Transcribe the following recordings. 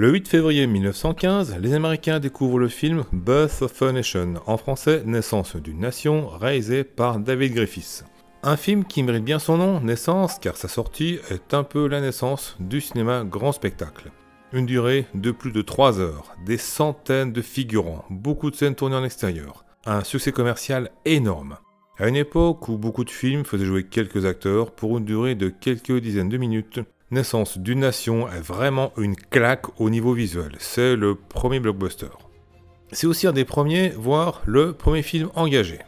Le 8 février 1915, les Américains découvrent le film Birth of a Nation, en français Naissance d'une nation, réalisé par David Griffiths. Un film qui mérite bien son nom, Naissance, car sa sortie est un peu la naissance du cinéma grand spectacle. Une durée de plus de 3 heures, des centaines de figurants, beaucoup de scènes tournées en extérieur, un succès commercial énorme. À une époque où beaucoup de films faisaient jouer quelques acteurs pour une durée de quelques dizaines de minutes, Naissance d'une nation est vraiment une claque au niveau visuel. C'est le premier blockbuster. C'est aussi un des premiers, voire le premier film engagé.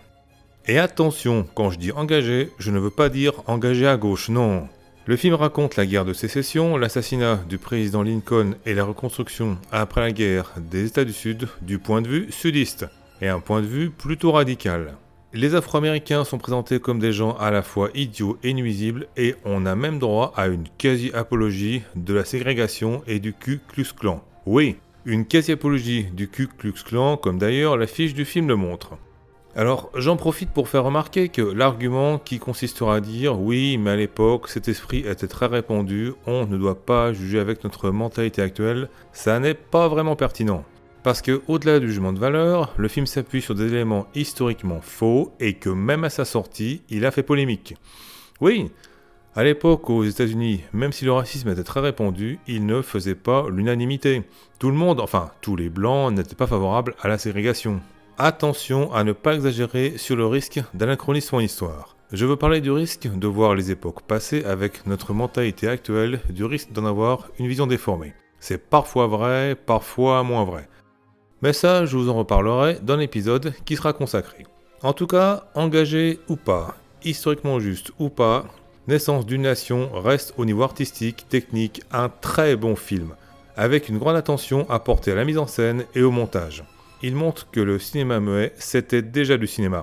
Et attention, quand je dis engagé, je ne veux pas dire engagé à gauche, non. Le film raconte la guerre de sécession, l'assassinat du président Lincoln et la reconstruction après la guerre des États du Sud du point de vue sudiste, et un point de vue plutôt radical. Les Afro-Américains sont présentés comme des gens à la fois idiots et nuisibles, et on a même droit à une quasi-apologie de la ségrégation et du Ku Klux Klan. Oui, une quasi-apologie du Ku Klux Klan, comme d'ailleurs l'affiche du film le montre. Alors j'en profite pour faire remarquer que l'argument qui consistera à dire oui mais à l'époque cet esprit était très répandu, on ne doit pas juger avec notre mentalité actuelle, ça n'est pas vraiment pertinent. Parce que, au-delà du jugement de valeur, le film s'appuie sur des éléments historiquement faux et que même à sa sortie, il a fait polémique. Oui, à l'époque aux États-Unis, même si le racisme était très répandu, il ne faisait pas l'unanimité. Tout le monde, enfin tous les blancs, n'étaient pas favorables à la ségrégation. Attention à ne pas exagérer sur le risque d'anachronisme en histoire. Je veux parler du risque de voir les époques passées avec notre mentalité actuelle, du risque d'en avoir une vision déformée. C'est parfois vrai, parfois moins vrai. Mais ça, je vous en reparlerai dans l'épisode qui sera consacré. En tout cas, engagé ou pas, historiquement juste ou pas, Naissance d'une nation reste au niveau artistique, technique, un très bon film, avec une grande attention apportée à la mise en scène et au montage. Il montre que le cinéma muet, c'était déjà du cinéma.